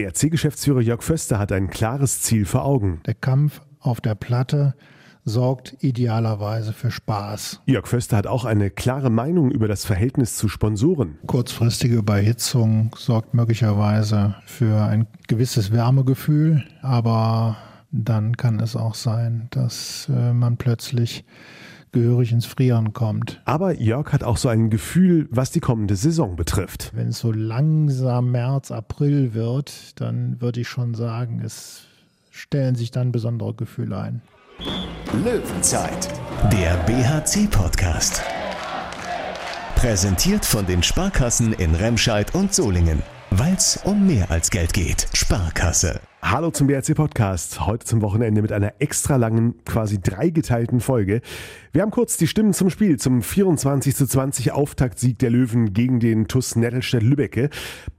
BRC-Geschäftsführer Jörg Föster hat ein klares Ziel vor Augen. Der Kampf auf der Platte sorgt idealerweise für Spaß. Jörg Föster hat auch eine klare Meinung über das Verhältnis zu Sponsoren. Kurzfristige Überhitzung sorgt möglicherweise für ein gewisses Wärmegefühl, aber dann kann es auch sein, dass äh, man plötzlich gehörig ins Frieren kommt. Aber Jörg hat auch so ein Gefühl, was die kommende Saison betrifft. Wenn es so langsam März, April wird, dann würde ich schon sagen, es stellen sich dann besondere Gefühle ein. Löwenzeit, der BHC-Podcast. Präsentiert von den Sparkassen in Remscheid und Solingen. Weil es um mehr als Geld geht. Sparkasse. Hallo zum BRC Podcast. Heute zum Wochenende mit einer extra langen, quasi dreigeteilten Folge. Wir haben kurz die Stimmen zum Spiel, zum 24 zu 20 Auftaktsieg der Löwen gegen den TUS Nettelstedt Lübbecke.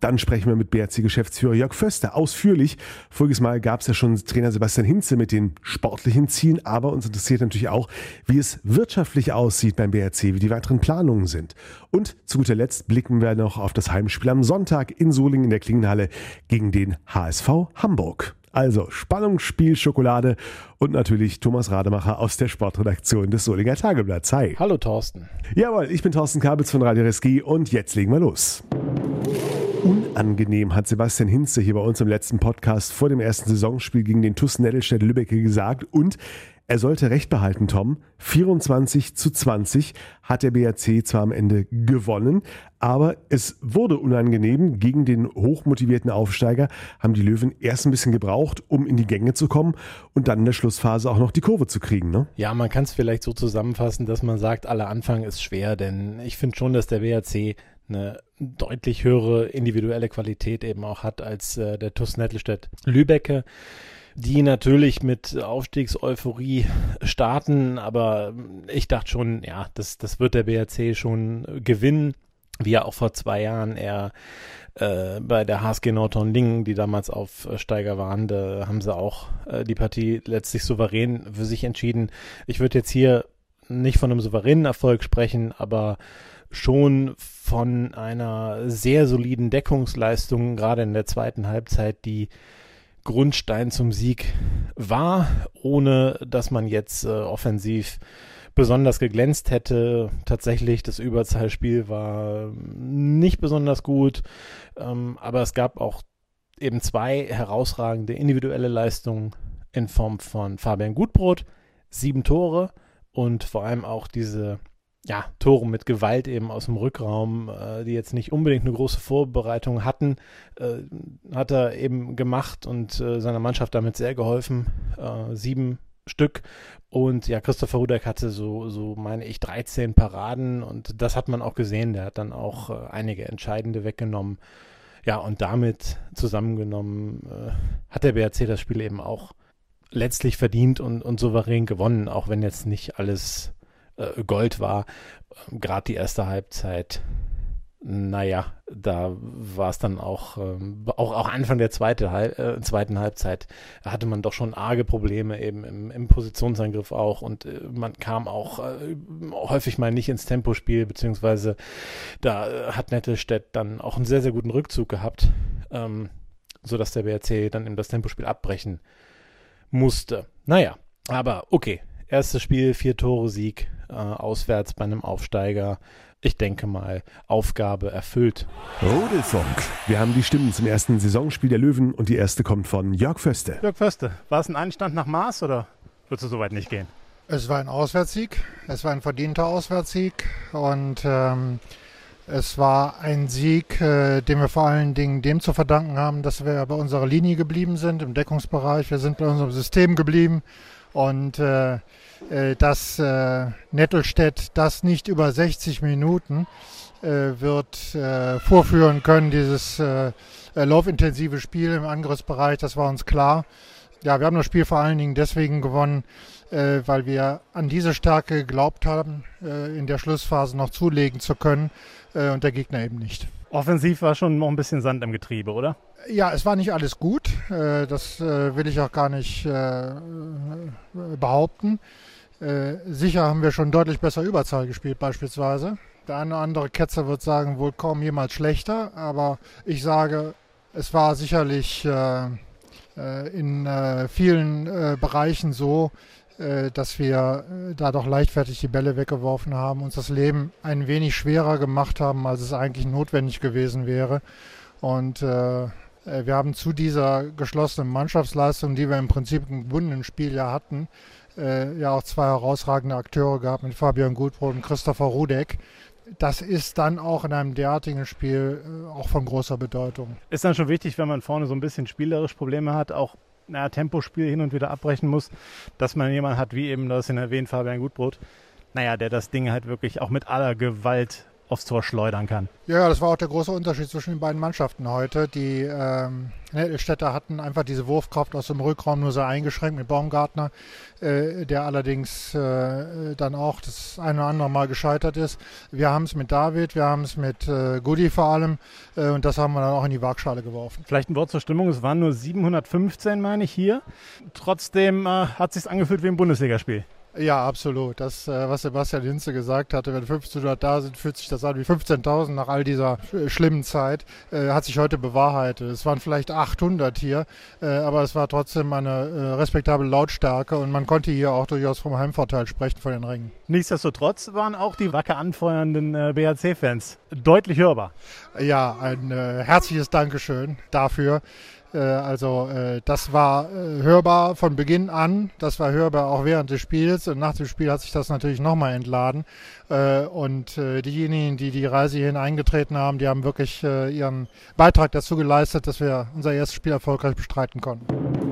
Dann sprechen wir mit BRC-Geschäftsführer Jörg Föster ausführlich. Voriges Mal gab es ja schon Trainer Sebastian Hinze mit den sportlichen Zielen, aber uns interessiert natürlich auch, wie es wirtschaftlich aussieht beim BRC, wie die weiteren Planungen sind. Und zu guter Letzt blicken wir noch auf das Heimspiel am Sonntag in Solingen in der Klingenhalle gegen den HSV Hamburg. Also Spannung, Spiel, Schokolade und natürlich Thomas Rademacher aus der Sportredaktion des Solinger Tageblatts. Hi. Hallo Thorsten. Jawohl, ich bin Thorsten Kabitz von Radio Reski und jetzt legen wir los. Unangenehm hat Sebastian Hinze hier bei uns im letzten Podcast vor dem ersten Saisonspiel gegen den TuS Nettelstedt Lübbecke gesagt und er sollte recht behalten, Tom. 24 zu 20 hat der BRC zwar am Ende gewonnen, aber es wurde unangenehm. Gegen den hochmotivierten Aufsteiger haben die Löwen erst ein bisschen gebraucht, um in die Gänge zu kommen und dann in der Schlussphase auch noch die Kurve zu kriegen. Ne? Ja, man kann es vielleicht so zusammenfassen, dass man sagt, aller Anfang ist schwer, denn ich finde schon, dass der BRC eine deutlich höhere individuelle Qualität eben auch hat als äh, der TuS Nettelstedt Lübecke die natürlich mit Aufstiegseuphorie starten, aber ich dachte schon, ja, das, das wird der BRC schon gewinnen, wie er auch vor zwei Jahren er äh, bei der HSG Nordhorn-Lingen, die damals auf Steiger waren, da haben sie auch äh, die Partie letztlich souverän für sich entschieden. Ich würde jetzt hier nicht von einem souveränen Erfolg sprechen, aber schon von einer sehr soliden Deckungsleistung, gerade in der zweiten Halbzeit, die Grundstein zum Sieg war, ohne dass man jetzt äh, offensiv besonders geglänzt hätte. Tatsächlich, das Überzahlspiel war nicht besonders gut, ähm, aber es gab auch eben zwei herausragende individuelle Leistungen in Form von Fabian Gutbrot, sieben Tore und vor allem auch diese ja, Tore mit Gewalt eben aus dem Rückraum, äh, die jetzt nicht unbedingt eine große Vorbereitung hatten, äh, hat er eben gemacht und äh, seiner Mannschaft damit sehr geholfen. Äh, sieben Stück. Und ja, Christopher Rudek hatte so, so meine ich, 13 Paraden und das hat man auch gesehen. Der hat dann auch äh, einige entscheidende weggenommen. Ja, und damit zusammengenommen äh, hat der BRC das Spiel eben auch letztlich verdient und, und souverän gewonnen, auch wenn jetzt nicht alles äh, Gold war. Gerade die erste Halbzeit, naja, da war es dann auch, ähm, auch, auch Anfang der zweite, äh, zweiten Halbzeit hatte man doch schon arge Probleme eben im, im Positionsangriff auch und äh, man kam auch äh, häufig mal nicht ins Tempospiel, beziehungsweise da hat Nettelstedt dann auch einen sehr, sehr guten Rückzug gehabt, ähm, sodass der BRC dann eben das Tempospiel abbrechen musste. Naja, aber okay, erstes Spiel, vier Tore Sieg, äh, auswärts bei einem Aufsteiger. Ich denke mal, Aufgabe erfüllt. Rudelfunk. Wir haben die Stimmen zum ersten Saisonspiel der Löwen und die erste kommt von Jörg Föste. Jörg Föste, war es ein Einstand nach Maß oder würdest du soweit nicht gehen? Es war ein Auswärtssieg. Es war ein verdienter Auswärtssieg und ähm, es war ein Sieg, äh, den wir vor allen Dingen dem zu verdanken haben, dass wir bei unserer Linie geblieben sind im Deckungsbereich. Wir sind bei unserem System geblieben und äh, äh, dass äh, Nettelstedt das nicht über 60 Minuten äh, wird äh, vorführen können, dieses äh, äh, laufintensive Spiel im Angriffsbereich, das war uns klar. Ja, wir haben das Spiel vor allen Dingen deswegen gewonnen, äh, weil wir an diese Stärke geglaubt haben, äh, in der Schlussphase noch zulegen zu können äh, und der Gegner eben nicht. Offensiv war schon noch ein bisschen Sand im Getriebe, oder? Ja, es war nicht alles gut. Äh, das äh, will ich auch gar nicht äh, behaupten. Sicher haben wir schon deutlich besser Überzahl gespielt beispielsweise. Der eine oder andere Ketzer wird sagen, wohl kaum jemals schlechter. Aber ich sage, Es war sicherlich in vielen Bereichen so, dass wir da doch leichtfertig die Bälle weggeworfen haben, uns das Leben ein wenig schwerer gemacht haben, als es eigentlich notwendig gewesen wäre. Und äh, wir haben zu dieser geschlossenen Mannschaftsleistung, die wir im Prinzip im gebundenen Spiel ja hatten, ja auch zwei herausragende Akteure gehabt mit Fabian Gutbrot und Christopher Rudek das ist dann auch in einem derartigen Spiel auch von großer Bedeutung. Ist dann schon wichtig, wenn man vorne so ein bisschen spielerisch Probleme hat, auch naja, Tempospiel hin und wieder abbrechen muss, dass man jemanden hat, wie eben das in erwähnt Fabian Gutbrot, naja, der das Ding halt wirklich auch mit aller Gewalt aufs Tor schleudern kann. Ja, das war auch der große Unterschied zwischen den beiden Mannschaften heute. Die ähm, Nettelstädter hatten einfach diese Wurfkraft aus dem Rückraum nur sehr eingeschränkt mit Baumgartner, äh, der allerdings äh, dann auch das eine oder andere Mal gescheitert ist. Wir haben es mit David, wir haben es mit äh, Goody vor allem äh, und das haben wir dann auch in die Waagschale geworfen. Vielleicht ein Wort zur Stimmung, es waren nur 715, meine ich, hier. Trotzdem äh, hat es sich angefühlt wie ein Bundesligaspiel. Ja, absolut. Das, äh, was Sebastian Hinze gesagt hatte, wenn 1500 da sind, fühlt sich das an wie 15.000 nach all dieser äh, schlimmen Zeit. Äh, hat sich heute bewahrheitet. Es waren vielleicht 800 hier, aber es war trotzdem eine respektable Lautstärke und man konnte hier auch durchaus vom Heimvorteil sprechen von den Ringen. Nichtsdestotrotz waren auch die wacker anfeuernden BHC-Fans deutlich hörbar. Ja, ein herzliches Dankeschön dafür. Äh, also äh, das war äh, hörbar von Beginn an, das war hörbar auch während des Spiels und nach dem Spiel hat sich das natürlich nochmal entladen. Und diejenigen, die die Reise hierhin eingetreten haben, die haben wirklich ihren Beitrag dazu geleistet, dass wir unser erstes Spiel erfolgreich bestreiten konnten.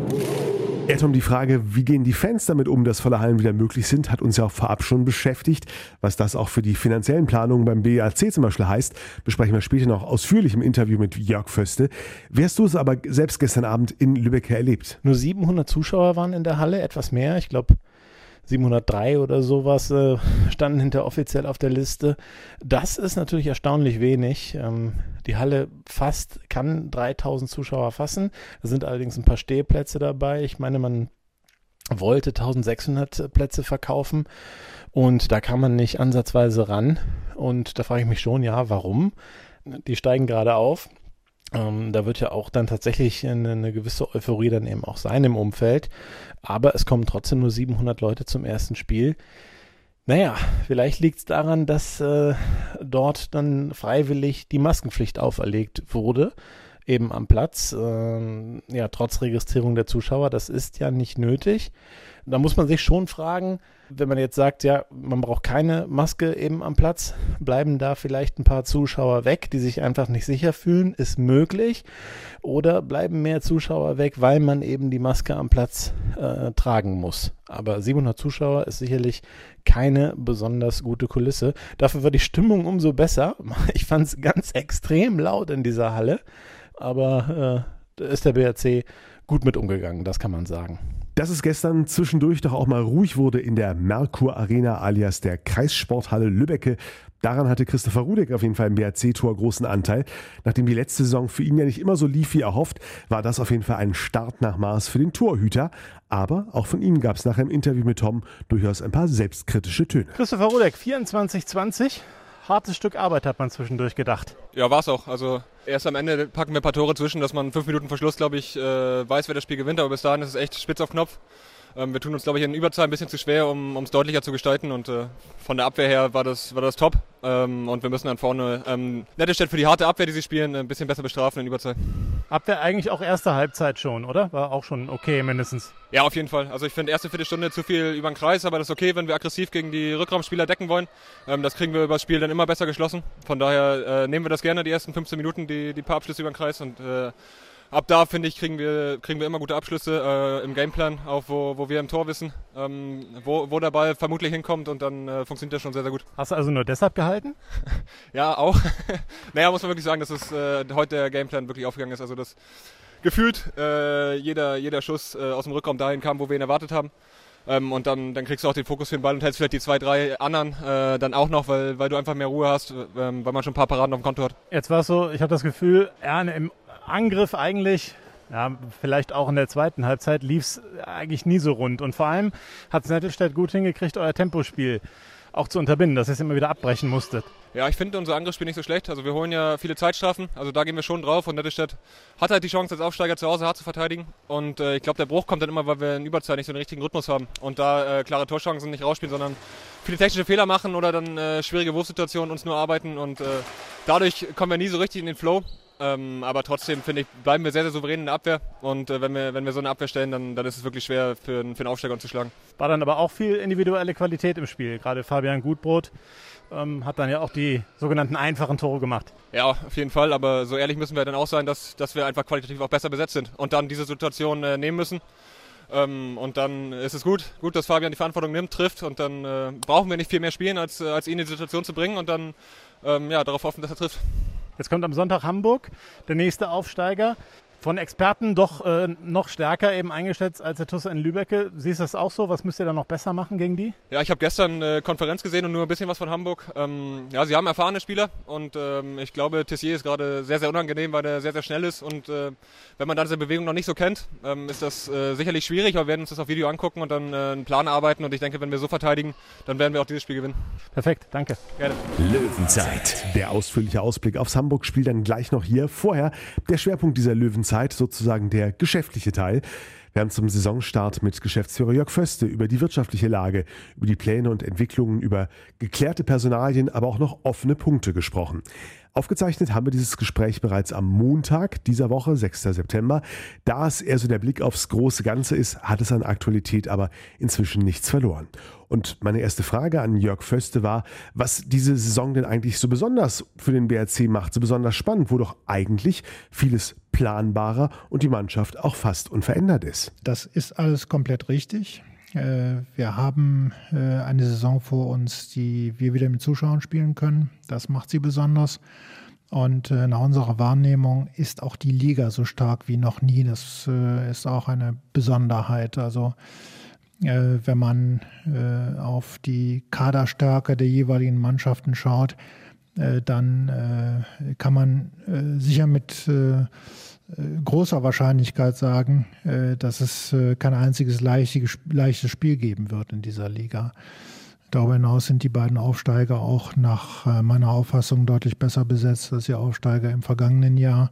Ja, Tom, die Frage, wie gehen die Fans damit um, dass volle Hallen wieder möglich sind, hat uns ja auch vorab schon beschäftigt. Was das auch für die finanziellen Planungen beim BAC zum Beispiel heißt, besprechen wir später noch ausführlich im Interview mit Jörg Föste. Wie hast du es aber selbst gestern Abend in Lübeck erlebt? Nur 700 Zuschauer waren in der Halle, etwas mehr. Ich glaube, 703 oder sowas äh, standen hinter offiziell auf der Liste. Das ist natürlich erstaunlich wenig. Ähm, die Halle fast kann 3000 Zuschauer fassen. Da sind allerdings ein paar Stehplätze dabei. Ich meine, man wollte 1600 Plätze verkaufen und da kann man nicht ansatzweise ran. Und da frage ich mich schon, ja, warum? Die steigen gerade auf. Ähm, da wird ja auch dann tatsächlich eine, eine, gewisse Euphorie dann eben auch sein im Umfeld. Aber es kommen trotzdem nur 700 Leute zum ersten Spiel. Naja, vielleicht liegt es daran, dass äh, dort dann freiwillig die Maskenpflicht auferlegt wurde, eben am Platz. Ähm, ja, trotz Registrierung der Zuschauer, das ist ja nicht nötig. Da muss man sich schon fragen, wenn man jetzt sagt, ja, man braucht keine Maske eben am Platz, bleiben da vielleicht ein paar Zuschauer weg, die sich einfach nicht sicher fühlen, ist möglich. Oder bleiben mehr Zuschauer weg, weil man eben die Maske am Platz äh, tragen muss. Aber 700 Zuschauer ist sicherlich keine besonders gute Kulisse. Dafür war die Stimmung umso besser. Ich fand es ganz extrem laut in dieser Halle. Aber äh, da ist der BRC gut mit umgegangen, das kann man sagen. Dass es gestern zwischendurch doch auch mal ruhig wurde in der Merkur Arena alias der Kreissporthalle Lübbecke, daran hatte Christopher Rudek auf jeden Fall im BRC-Tor großen Anteil. Nachdem die letzte Saison für ihn ja nicht immer so lief wie erhofft, war das auf jeden Fall ein Start nach Maß für den Torhüter. Aber auch von ihm gab es nach einem Interview mit Tom durchaus ein paar selbstkritische Töne. Christopher Rudek, 24-20 hartes Stück Arbeit, hat man zwischendurch gedacht. Ja, war es auch. Also erst am Ende packen wir ein paar Tore zwischen, dass man fünf Minuten Verschluss, glaube ich, äh, weiß, wer das Spiel gewinnt. Aber bis dahin ist es echt spitz auf Knopf. Ähm, wir tun uns, glaube ich, in Überzahl ein bisschen zu schwer, um es deutlicher zu gestalten. Und äh, von der Abwehr her war das, war das top. Ähm, und wir müssen dann vorne ähm, Nettelstedt für die harte Abwehr, die sie spielen, ein bisschen besser bestrafen in Überzahl. Abwehr eigentlich auch erste Halbzeit schon, oder? War auch schon okay mindestens. Ja, auf jeden Fall. Also ich finde erste Viertelstunde zu viel über den Kreis, aber das ist okay, wenn wir aggressiv gegen die Rückraumspieler decken wollen. Ähm, das kriegen wir über das Spiel dann immer besser geschlossen. Von daher äh, nehmen wir das gerne, die ersten 15 Minuten, die, die paar Abschlüsse über den Kreis und äh, ab da, finde ich, kriegen wir, kriegen wir immer gute Abschlüsse äh, im Gameplan, auch wo, wo wir im Tor wissen, ähm, wo, wo der Ball vermutlich hinkommt und dann äh, funktioniert das schon sehr, sehr gut. Hast du also nur deshalb gehalten? ja, auch. naja, muss man wirklich sagen, dass es äh, heute der Gameplan wirklich aufgegangen ist. Also, dass gefühlt äh, jeder, jeder Schuss äh, aus dem Rückraum dahin kam, wo wir ihn erwartet haben. Ähm, und dann, dann kriegst du auch den Fokus für den Ball und hältst vielleicht die zwei, drei anderen äh, dann auch noch, weil, weil du einfach mehr Ruhe hast, ähm, weil man schon ein paar Paraden auf dem Konto hat. Jetzt war es so, ich habe das Gefühl, im Angriff eigentlich, ja, vielleicht auch in der zweiten Halbzeit, lief es eigentlich nie so rund. Und vor allem hat Nettelstedt gut hingekriegt, euer Tempospiel auch zu unterbinden, dass ihr es immer wieder abbrechen musstet. Ja, ich finde unser Angriffsspiel nicht so schlecht. Also wir holen ja viele Zeitstrafen, also da gehen wir schon drauf und Nettelstedt hat halt die Chance als Aufsteiger zu Hause hart zu verteidigen und äh, ich glaube der Bruch kommt dann immer, weil wir in Überzeit nicht so den richtigen Rhythmus haben und da äh, klare Torchancen nicht rausspielen, sondern viele technische Fehler machen oder dann äh, schwierige Wurfsituationen uns nur arbeiten und äh, dadurch kommen wir nie so richtig in den Flow. Ähm, aber trotzdem finde ich, bleiben wir sehr, sehr souverän in der Abwehr. Und äh, wenn, wir, wenn wir so eine Abwehr stellen, dann, dann ist es wirklich schwer für, für einen Aufsteiger uns zu schlagen. War dann aber auch viel individuelle Qualität im Spiel. Gerade Fabian Gutbrot ähm, hat dann ja auch die sogenannten einfachen Tore gemacht. Ja, auf jeden Fall. Aber so ehrlich müssen wir dann auch sein, dass, dass wir einfach qualitativ auch besser besetzt sind und dann diese Situation äh, nehmen müssen. Ähm, und dann ist es gut, gut, dass Fabian die Verantwortung nimmt, trifft und dann äh, brauchen wir nicht viel mehr spielen, als, als ihn in die Situation zu bringen und dann ähm, ja, darauf hoffen, dass er trifft. Jetzt kommt am Sonntag Hamburg, der nächste Aufsteiger von Experten doch äh, noch stärker eben eingeschätzt als der TuS in Lübecke. Siehst du das auch so? Was müsst ihr da noch besser machen gegen die? Ja, ich habe gestern eine Konferenz gesehen und nur ein bisschen was von Hamburg. Ähm, ja, sie haben erfahrene Spieler und ähm, ich glaube, Tessier ist gerade sehr, sehr unangenehm, weil er sehr, sehr schnell ist und äh, wenn man dann seine Bewegung noch nicht so kennt, ähm, ist das äh, sicherlich schwierig, aber wir werden uns das auf Video angucken und dann äh, einen Plan arbeiten und ich denke, wenn wir so verteidigen, dann werden wir auch dieses Spiel gewinnen. Perfekt, danke. Gerne. Löwenzeit. Der ausführliche Ausblick aufs Hamburg-Spiel dann gleich noch hier. Vorher der Schwerpunkt dieser Löwenzeit, sozusagen der geschäftliche Teil. Wir haben zum Saisonstart mit Geschäftsführer Jörg Föste über die wirtschaftliche Lage, über die Pläne und Entwicklungen, über geklärte Personalien, aber auch noch offene Punkte gesprochen. Aufgezeichnet haben wir dieses Gespräch bereits am Montag dieser Woche, 6. September. Da es eher so der Blick aufs große Ganze ist, hat es an Aktualität aber inzwischen nichts verloren. Und meine erste Frage an Jörg Föste war, was diese Saison denn eigentlich so besonders für den BRC macht, so besonders spannend, wo doch eigentlich vieles planbarer und die Mannschaft auch fast unverändert ist. Das ist alles komplett richtig. Äh, wir haben äh, eine Saison vor uns, die wir wieder mit Zuschauern spielen können. Das macht sie besonders. Und äh, nach unserer Wahrnehmung ist auch die Liga so stark wie noch nie. Das ist auch eine Besonderheit. Also wenn man auf die Kaderstärke der jeweiligen Mannschaften schaut, dann kann man sicher mit großer Wahrscheinlichkeit sagen, äh, dass es äh, kein einziges leichtes Spiel geben wird in dieser Liga. Darüber hinaus sind die beiden Aufsteiger auch nach meiner Auffassung deutlich besser besetzt als die Aufsteiger im vergangenen Jahr.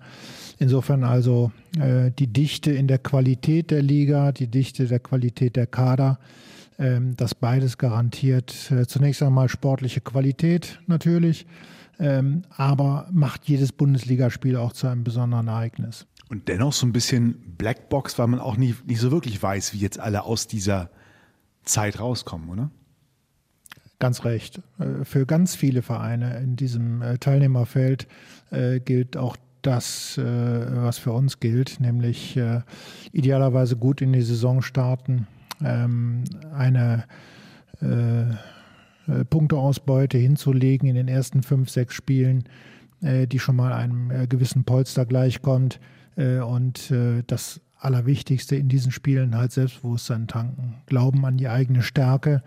Insofern also die Dichte in der Qualität der Liga, die Dichte der Qualität der Kader, ähm, das beides garantiert zunächst einmal sportliche Qualität natürlich, ähm, aber macht jedes Bundesligaspiel auch zu einem besonderen Ereignis. Und dennoch so ein bisschen Blackbox, weil man auch nie, nicht so wirklich weiß, wie jetzt alle aus dieser Zeit rauskommen, oder? Ganz recht. Äh, für ganz viele Vereine in diesem äh, Teilnehmerfeld äh, gilt auch das, was für uns gilt, nämlich idealerweise gut in die Saison starten, ähm, eine Punkteausbeute hinzulegen in den ersten fünf, sechs Spielen, die schon mal einem gewissen Polster gleichkommt äh, und äh, das Allerwichtigste in diesen Spielen halt Selbstbewusstsein tanken, Glauben an die eigene Stärke.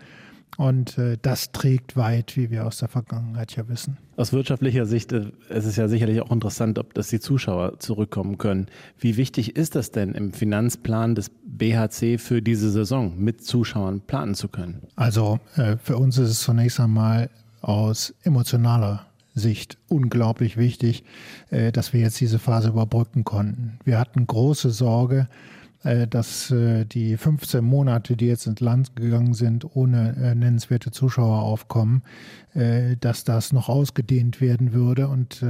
Und äh, das trägt weit, wie wir aus der Vergangenheit ja wissen. Aus wirtschaftlicher Sicht äh, es ist ja sicherlich auch interessant, ob das die Zuschauer zurückkommen können. Wie wichtig ist das denn im Finanzplan des BHC für diese Saison mit Zuschauern planen zu können? Also äh, für uns ist es zunächst einmal aus emotionaler Sicht unglaublich wichtig, äh, dass wir jetzt diese Phase überbrücken konnten. Wir hatten große Sorge, dass äh, die 15 Monate, die jetzt ins Land gegangen sind, ohne nennenswerte Zuschaueraufkommen, dass das noch ausgedehnt werden würde. Und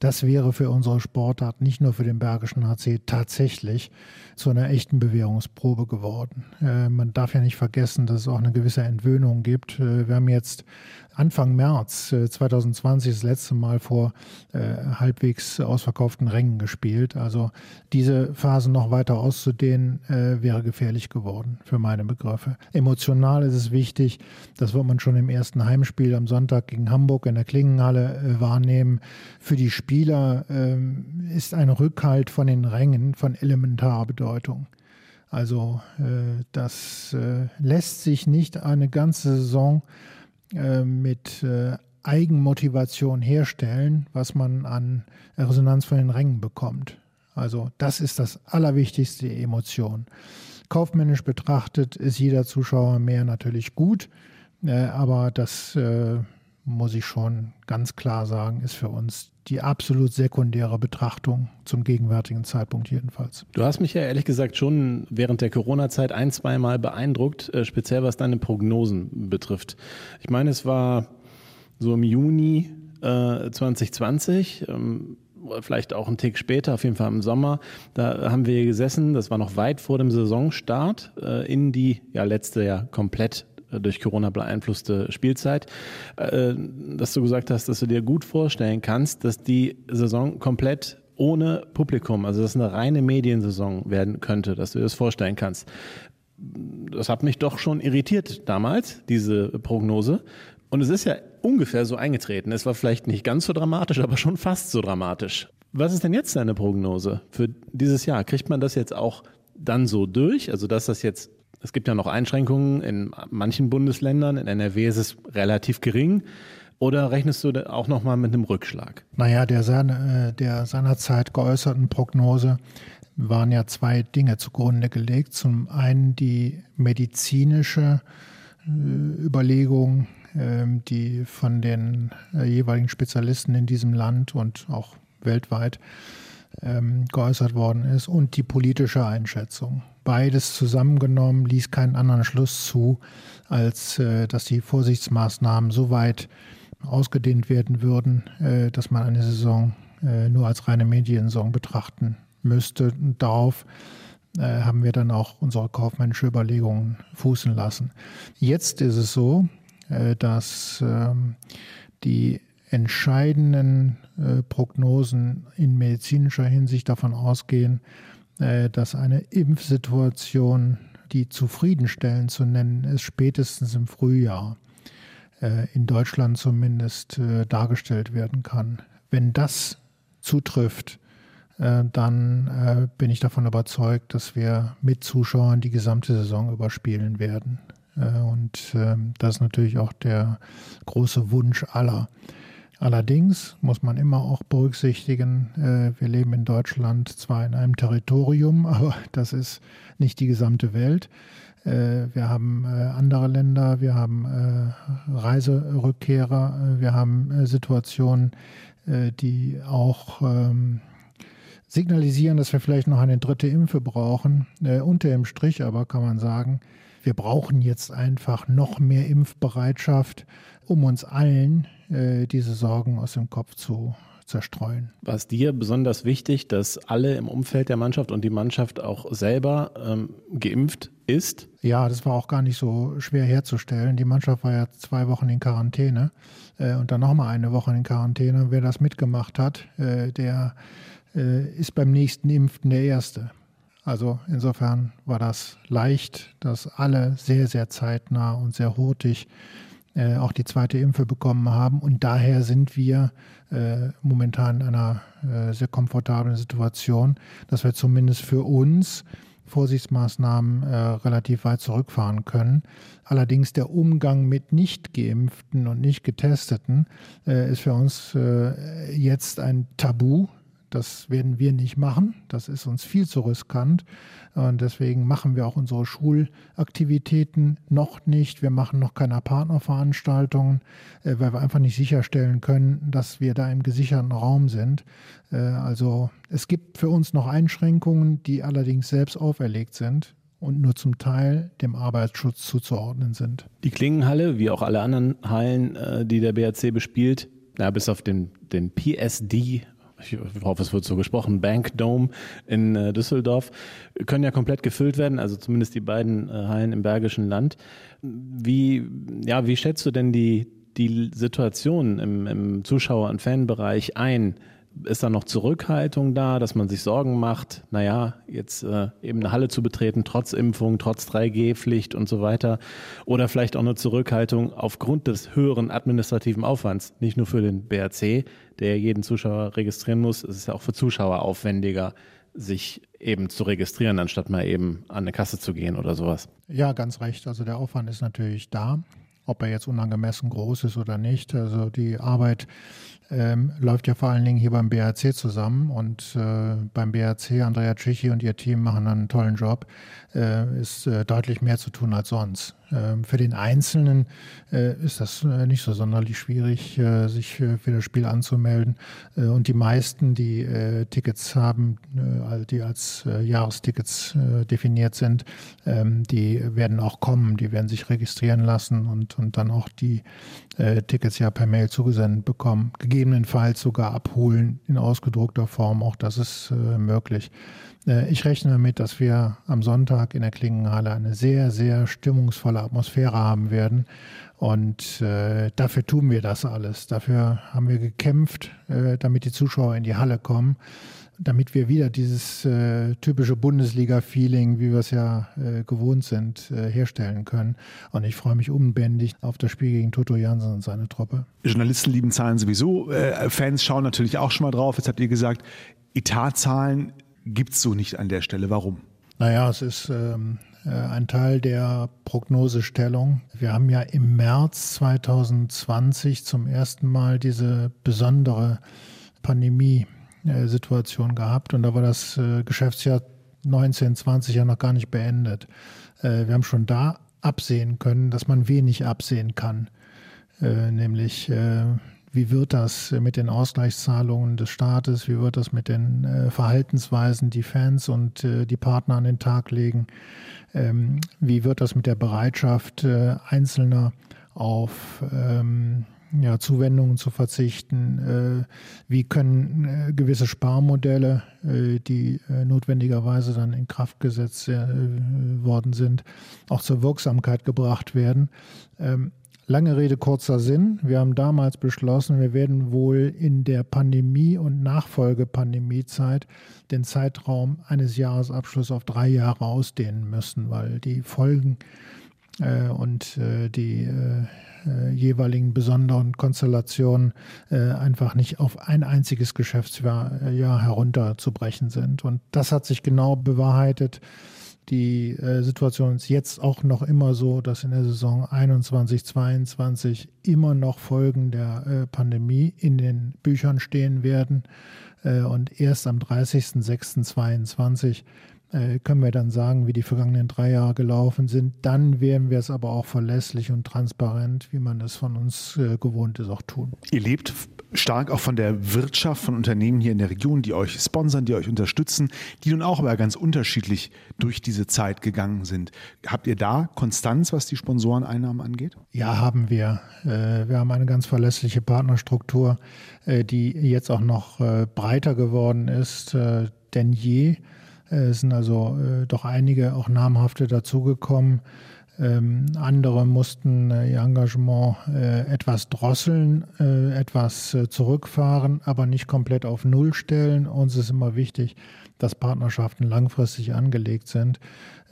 das wäre für unsere Sportart, nicht nur für den Bergischen HC, tatsächlich zu einer echten Bewährungsprobe geworden. Man darf ja nicht vergessen, dass es auch eine gewisse Entwöhnung gibt. Wir haben jetzt Anfang März 2020 äh, das letzte Mal vor äh, halbwegs ausverkauften Rängen gespielt. Also diese Phase noch weiter auszudehnen, äh, wäre gefährlich geworden für meine Begriffe. Emotional ist es wichtig, das wird man schon im ersten Heimspiel am Sonntag gegen Hamburg in der Klingenhalle äh, wahrnehmen. Für die Spieler ähm, ist ein Rückhalt von den Rängen von elementarer Bedeutung. Also äh, das äh, lässt sich nicht eine ganze Saison mit äh, Eigenmotivation herstellen, was man an Resonanz von den Rängen bekommt. Also das ist das allerwichtigste Emotion. Kaufmännisch betrachtet ist jeder Zuschauer mehr natürlich gut, Äh, aber das äh, muss ich schon ganz klar sagen, ist für uns die absolut sekundäre Betrachtung zum gegenwärtigen Zeitpunkt jedenfalls. Du hast mich ja ehrlich gesagt schon während der Corona-Zeit ein, zweimal beeindruckt, äh, speziell was deine Prognosen betrifft. Ich meine, es war so im Juni äh, 2020. Ähm, vielleicht auch einen Tick später, auf jeden Fall im Sommer. Da haben wir gesessen, das war noch weit vor dem Saisonstart, äh, in die ja letzte ja komplett durch Corona beeinflusste Spielzeit, äh, dass du gesagt hast, dass du dir gut vorstellen kannst, dass die Saison komplett ohne Publikum, also dass es eine reine Mediensaison werden könnte, dass du dir das vorstellen kannst. Das hat mich doch schon irritiert damals, diese Prognose. Und es ist ja ungefähr so eingetreten. Es war vielleicht nicht ganz so dramatisch, aber schon fast so dramatisch. Was ist denn jetzt deine Prognose für dieses Jahr? Kriegt man das jetzt auch dann so durch? Also, dass das jetzt es gibt ja noch Einschränkungen in manchen Bundesländern. In NRW ist es relativ gering. Oder rechnest du auch nochmal mit einem Rückschlag? Naja, der, seine, äh, der seinerzeit geäußerten Prognose waren ja zwei Dinge zugrunde gelegt. Zum einen die medizinische äh, Überlegung, ähm, die von den äh, jeweiligen Spezialisten in diesem Land und auch weltweit ähm, geäußert worden ist, und die politische Einschätzung beides zusammengenommen ließ keinen anderen Schluss zu, als äh, dass die Vorsichtsmaßnahmen so weit ausgedehnt werden würden, äh, dass man eine Saison äh, nur als reine Mediensaison betrachten müsste. Und darauf äh, haben wir dann auch unsere kaufmännische Überlegungen fußen lassen. Jetzt ist es so, äh, dass ähm, die entscheidenden äh, Prognosen in medizinischer Hinsicht davon ausgehen, dass eine Impfsituation, die zufriedenstellend zu nennen ist, spätestens im Frühjahr äh, in Deutschland zumindest äh, dargestellt werden kann. Wenn das zutrifft, dann bin ich davon überzeugt, dass wir mit Zuschauern die gesamte Saison überspielen werden. Und ähm, das ist natürlich auch der große Wunsch aller. Allerdings muss man immer auch berücksichtigen, äh, wir leben in Deutschland zwar in einem Territorium, aber das ist nicht die gesamte Welt. Äh, wir haben äh, andere Länder, wir haben Reiserückkehrer, wir haben Situationen, die auch ähm, signalisieren, dass wir vielleicht noch eine dritte Impfe brauchen. unter dem Strich aber kann man sagen, wir brauchen jetzt einfach noch mehr Impfbereitschaft, um uns allen äh, diese Sorgen aus dem Kopf zu zerstreuen. War es dir besonders wichtig, dass alle im Umfeld der Mannschaft und die Mannschaft auch selber ähm, geimpft ist? Ja, das war auch gar nicht so schwer herzustellen. Die Mannschaft war ja zwei Wochen in Quarantäne äh, und dann nochmal eine Woche in Quarantäne. Wer das mitgemacht hat, äh, der äh, ist beim nächsten Impften der Erste. Also insofern war das leicht, dass alle sehr, sehr zeitnah und sehr hurtig äh, auch die zweite Impfe bekommen haben. Und daher sind wir äh, momentan in einer äh, sehr komfortablen Situation, dass wir zumindest für uns Vorsichtsmaßnahmen äh, relativ weit zurückfahren können. Allerdings der Umgang mit nicht geimpften und nicht getesteten äh, ist für uns äh, jetzt ein Tabu. Das werden wir nicht machen. Das ist uns viel zu riskant. Und deswegen machen wir auch unsere Schulaktivitäten noch nicht. Wir machen noch keine Partnerveranstaltungen, äh, weil wir einfach nicht sicherstellen können, dass wir da im gesicherten Raum sind. Äh, also es gibt für uns noch Einschränkungen, die allerdings selbst auferlegt sind und nur zum Teil dem Arbeitsschutz zuzuordnen sind. Die Klingenhalle, wie auch alle anderen Hallen, äh, die der BRC bespielt, na, bis auf den, den PSD ich hoffe, es wird so gesprochen, Bank Dome in äh, Düsseldorf, können ja komplett gefüllt werden, also zumindest die beiden äh, Hallen im Bergischen Land. Wie, ja, wie schätzt du denn die, die Situation im, im Zuschauer- und Fanbereich ein? Ist da noch Zurückhaltung da, dass man sich Sorgen macht, naja, jetzt äh, eben eine Halle zu betreten, trotz Impfung, trotz 3G-Pflicht und so weiter. Oder vielleicht auch eine Zurückhaltung aufgrund des höheren administrativen Aufwands, nicht nur für den BRC, der jeden Zuschauer registrieren muss, es ist ja auch für Zuschauer aufwendiger, sich eben zu registrieren, anstatt mal eben an eine Kasse zu gehen oder sowas. Ja, ganz recht. Also der Aufwand ist natürlich da ob er jetzt unangemessen groß ist oder nicht. Also die Arbeit ähm, läuft ja vor allen Dingen hier beim BRC zusammen und äh, beim BRC, Andrea Tschichy und ihr Team machen einen tollen Job, äh, ist äh, deutlich mehr zu tun als sonst. Ähm, für den Einzelnen äh, ist das äh, nicht so sonderlich schwierig, äh, sich für das Spiel anzumelden. Und die meisten, die Tickets haben, die als Jahrestickets definiert sind, ähm, die werden auch kommen, die werden sich registrieren lassen und, und dann auch die Tickets ja per Mail zugesendet bekommen. Gegebenenfalls sogar abholen in ausgedruckter Form, auch das ist möglich. Äh, ich rechne damit, dass wir am Sonntag in der Klingenhalle eine sehr, sehr stimmungsvolle Atmosphäre haben werden. Und äh, dafür tun wir das alles. Dafür haben wir gekämpft, äh, damit die Zuschauer in die Halle kommen, damit wir wieder dieses äh, typische Bundesliga-Feeling, wie wir es ja äh, gewohnt sind, äh, herstellen können. Und ich freue mich unbändig auf das Spiel gegen Toto Jansen und seine Truppe. Journalisten lieben Zahlen sowieso. Äh, Fans schauen natürlich auch schon mal drauf. Jetzt habt ihr gesagt, Etatzahlen gibt es so nicht an der Stelle. Warum? Naja, es ist ähm, äh, ein Teil der Prognosestellung. Wir haben ja im März 2020 zum ersten Mal diese besondere Pandemie-Situation gehabt und da war das äh, Geschäftsjahr 1920 ja noch gar nicht beendet. Äh, wir haben schon da absehen können, dass man wenig absehen kann, nämlich wie wird das mit den Ausgleichszahlungen des Staates? Wie wird das mit den äh, Verhaltensweisen, die Fans und äh, die Partner an den Tag legen? Ähm, wie wird das mit der Bereitschaft äh, Einzelner auf ähm, ja, Zuwendungen zu verzichten? Äh, wie können äh, gewisse Sparmodelle, äh, die notwendigerweise dann in Kraft gesetzt worden sind, auch zur Wirksamkeit gebracht werden? Ähm, Lange Rede, kurzer Sinn. Wir haben damals beschlossen, wir werden wohl in der Pandemie- und Nachfolgepandemiezeit den Zeitraum eines Jahresabschlusses auf drei Jahre ausdehnen müssen, weil die Folgen und die äh, jeweiligen besonderen Konstellationen äh, einfach nicht auf ein einziges Geschäftsjahr äh, herunterzubrechen sind. Und das hat sich genau bewahrheitet. Die äh, Situation ist jetzt auch noch immer so, dass in der Saison 21, 22 immer noch Folgen der äh, Pandemie in den Büchern stehen werden. Äh, und erst am 30.06.22 äh, können wir dann sagen, wie die vergangenen drei Jahre gelaufen sind. Dann werden wir es aber auch verlässlich und transparent, wie man es von uns äh, gewohnt ist, auch tun. Ihr lebt stark auch von der Wirtschaft, von Unternehmen hier in der Region, die euch sponsern, die euch unterstützen, die nun auch aber ganz unterschiedlich durch diese Zeit gegangen sind. Habt ihr da Konstanz, was die Sponsoreneinnahmen angeht? Ja, haben wir. Äh, wir haben eine ganz verlässliche Partnerstruktur, die jetzt auch noch breiter geworden ist denn je. Es sind also doch einige auch namhafte dazugekommen. Ähm, andere mussten äh, ihr Engagement äh, etwas drosseln, äh, etwas äh, zurückfahren, aber nicht komplett auf Null stellen. Uns ist immer wichtig, dass Partnerschaften langfristig angelegt sind.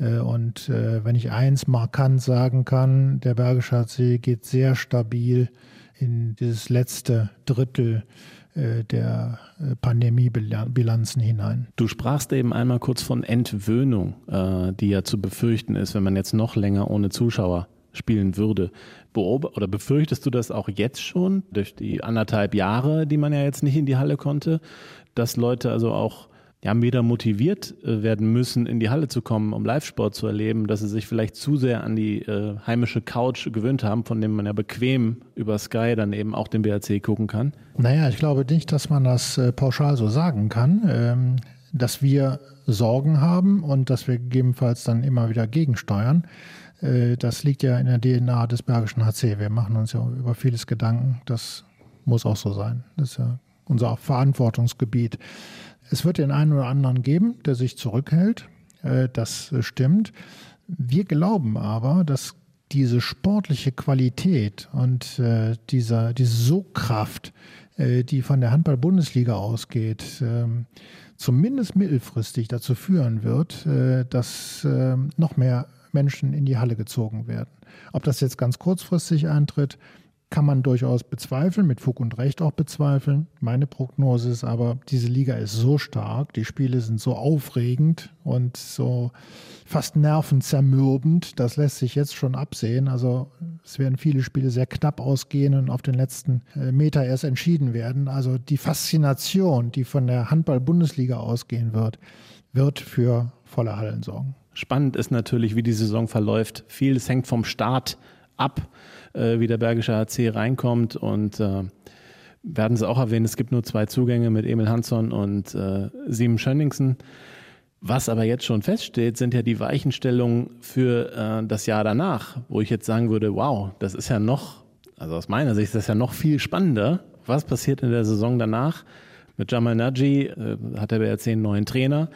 Äh, und äh, wenn ich eins markant sagen kann, der Bergische HC geht sehr stabil in dieses letzte Drittel äh, der äh, Pandemiebilanzen hinein. Du sprachst eben einmal kurz von Entwöhnung, äh, die ja zu befürchten ist, wenn man jetzt noch länger ohne Zuschauer spielen würde. Beob oder befürchtest du das auch jetzt schon durch die anderthalb Jahre, die man ja jetzt nicht in die Halle konnte, dass Leute also auch ja, wieder motiviert äh, werden müssen, in die Halle zu kommen, um Live-Sport zu erleben, dass sie sich vielleicht zu sehr an die äh, heimische Couch gewöhnt haben, von dem man ja bequem über Sky dann eben auch den BRC gucken kann? Naja, ich glaube nicht, dass man das äh, pauschal so sagen kann. Ähm, dass wir Sorgen haben und dass wir gegebenenfalls dann immer wieder gegensteuern. Äh, das liegt ja in der DNA des Bergischen HC. Wir machen uns ja über vieles Gedanken. Das muss auch so sein. Das ist ja unser Verantwortungsgebiet. Es wird den einen oder anderen geben, der sich zurückhält. Äh, das stimmt. Wir glauben aber, dass diese sportliche Qualität und äh, dieser, diese Sogkraft, äh, die von der Handball-Bundesliga ausgeht, ähm, zumindest mittelfristig dazu führen wird, dass ähm, noch mehr Menschen in die Halle gezogen werden. Ob das jetzt ganz kurzfristig eintritt, kann man durchaus bezweifeln, mit Fug und Recht auch bezweifeln. Meine Prognose ist aber, diese Liga ist so stark, die Spiele sind so aufregend und so fast nervenzermürbend, das lässt sich jetzt schon absehen. Also es werden viele Spiele sehr knapp ausgehen und auf den letzten äh, Meter erst entschieden werden. Also die Faszination, die von der Handball-Bundesliga ausgehen wird, wird für volle Hallen sorgen. Spannend ist natürlich, wie die Saison verläuft. Vieles hängt vom Start ab, äh, wie der Bergische HC reinkommt und äh, werden Sie auch erwähnen, es gibt nur zwei Zugänge mit Emil Hansson und äh, Simon Schönningsen. Was aber jetzt schon feststeht, sind ja die Weichenstellungen für äh, das Jahr danach, wo ich jetzt sagen würde, wow, das ist ja noch, also aus meiner Sicht ist das ja noch viel spannender. Was passiert in der Saison danach? Mit Jamal Naji äh, hat der BRC einen neuen Trainer.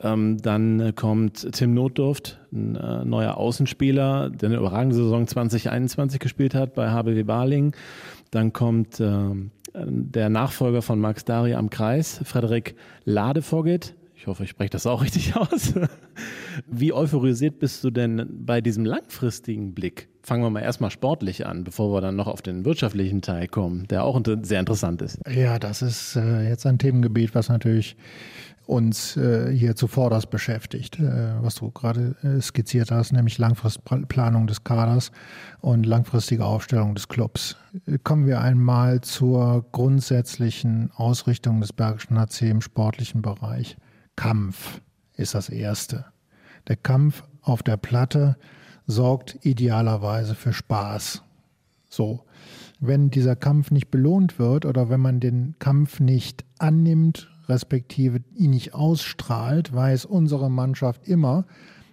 Ähm, dann kommt Tim Notdurft, ein äh, neuer Außenspieler, der eine überragende Saison 2021 gespielt hat bei HBW Baling. Dann kommt äh, der Nachfolger von Max Dari am Kreis, Frederik Ladevogget. Ich hoffe, ich spreche das auch richtig aus. Wie euphorisiert bist du denn bei diesem langfristigen Blick? Fangen wir mal erstmal sportlich an, bevor wir dann noch auf den wirtschaftlichen Teil kommen, der auch sehr interessant ist. Ja, das ist äh, jetzt ein Themengebiet, was natürlich uns äh, hier zuvorderst beschäftigt, äh, was du gerade äh, skizziert hast, nämlich Langfristplanung des Kaders und langfristige Aufstellung des Clubs. Kommen wir einmal zur grundsätzlichen Ausrichtung des Bergischen HC im sportlichen Bereich. Kampf ist das Erste. Der Kampf auf der Platte sorgt idealerweise für Spaß. So. Wenn dieser Kampf nicht belohnt wird oder wenn man den Kampf nicht annimmt respektive ihn nicht ausstrahlt, weiß unsere Mannschaft immer,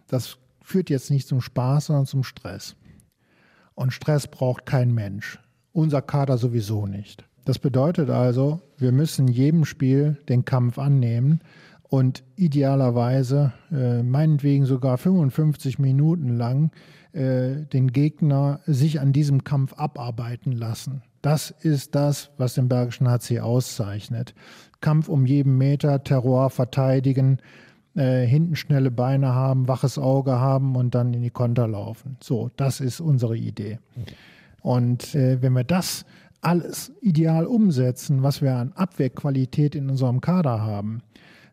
das führt jetzt nicht zum Spaß, sondern zum Stress. Und Stress braucht kein Mensch. Unser Kader sowieso nicht. Das bedeutet also, wir müssen jedem Spiel den Kampf annehmen und idealerweise, äh, meinetwegen sogar 55 Minuten lang, äh, den Gegner sich an diesem Kampf abarbeiten lassen. Das ist das, was den Bergischen HC auszeichnet. Kampf um jeden Meter, Terror verteidigen, äh, hinten schnelle Beine haben, waches Auge haben und dann in die Konter laufen. So, das ist unsere Idee. Und äh, wenn wir das alles ideal umsetzen, was wir an Abwehrqualität in unserem Kader haben,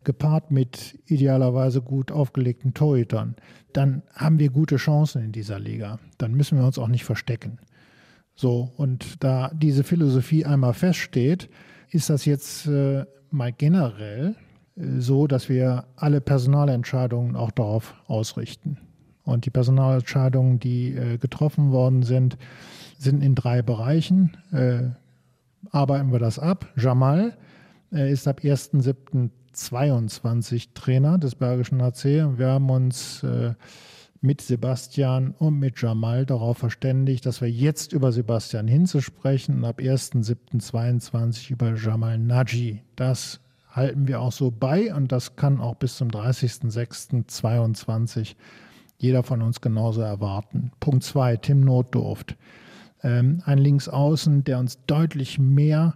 gepaart mit idealerweise gut aufgelegten Torhütern, dann haben wir gute Chancen in dieser Liga. Dann müssen wir uns auch nicht verstecken. So, und da diese Philosophie einmal feststeht, ist das jetzt äh, mal generell äh, so, dass wir alle Personalentscheidungen auch darauf ausrichten. Und die Personalentscheidungen, die äh, getroffen worden sind, sind in drei Bereichen. Arbeiten wir das ab. Jamal ist ab 1.7.22 Trainer des Bergischen HC. Wir haben uns mit Sebastian und mit Jamal darauf verständigt, dass wir jetzt über Sebastian hinzusprechen und ab 1.7.22 über Jamal Naji. Das halten wir auch so bei und das kann auch bis zum 30.06.22 jeder von uns genauso erwarten. Punkt 2, Tim Notdurft. Ähm, ein Linksaußen, der uns deutlich mehr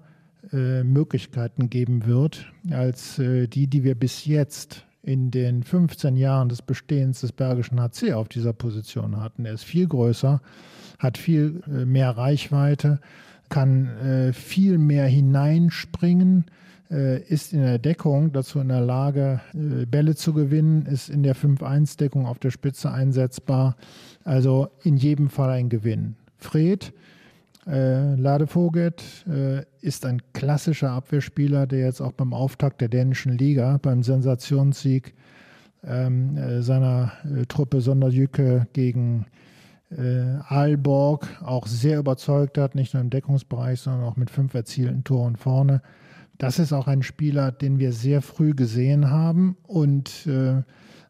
äh, Möglichkeiten geben wird als äh, die, die wir bis jetzt in den 15 Jahren des Bestehens des Bergischen HC auf dieser Position hatten. Er ist viel größer, hat viel äh, mehr Reichweite, kann äh, viel mehr hineinspringen, äh, ist in der Deckung dazu in der Lage, Bälle zu gewinnen, ist in der 5-1-Deckung auf der Spitze einsetzbar. Also in jedem Fall ein Gewinn. Fred äh, Ladevogel äh, ist ein klassischer Abwehrspieler, der jetzt auch beim Auftakt der dänischen Liga, beim Sensationssieg ähm, äh, seiner äh, Truppe Sonderjücke gegen äh, Aalborg auch sehr überzeugt hat, nicht nur im Deckungsbereich, sondern auch mit fünf erzielten Toren vorne. Das ist auch ein Spieler, den wir sehr früh gesehen haben und äh,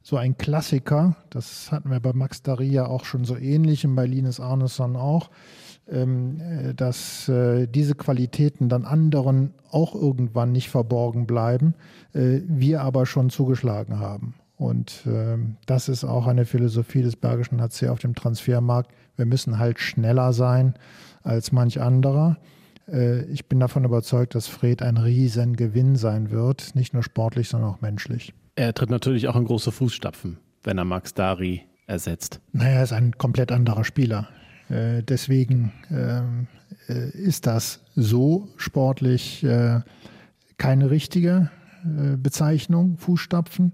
so ein Klassiker, das hatten wir bei Max Daria auch schon so ähnlich und bei Linus Arneson auch, dass äh, diese Qualitäten dann anderen auch irgendwann nicht verborgen bleiben, äh, wir aber schon zugeschlagen haben. Und ähm, das ist auch eine Philosophie des Bergischen HC auf dem Transfermarkt. Wir müssen halt schneller sein als manch anderer. Ich bin davon überzeugt, dass Fred ein Riesengewinn sein wird, nicht nur sportlich, sondern auch menschlich. Er tritt natürlich auch in große Fußstapfen, wenn er Max Dari ersetzt. Naja, er ist ein komplett anderer Spieler. Äh, deswegen ähm, äh, ist das so sportlich äh, keine richtige äh, Bezeichnung, Fußstapfen,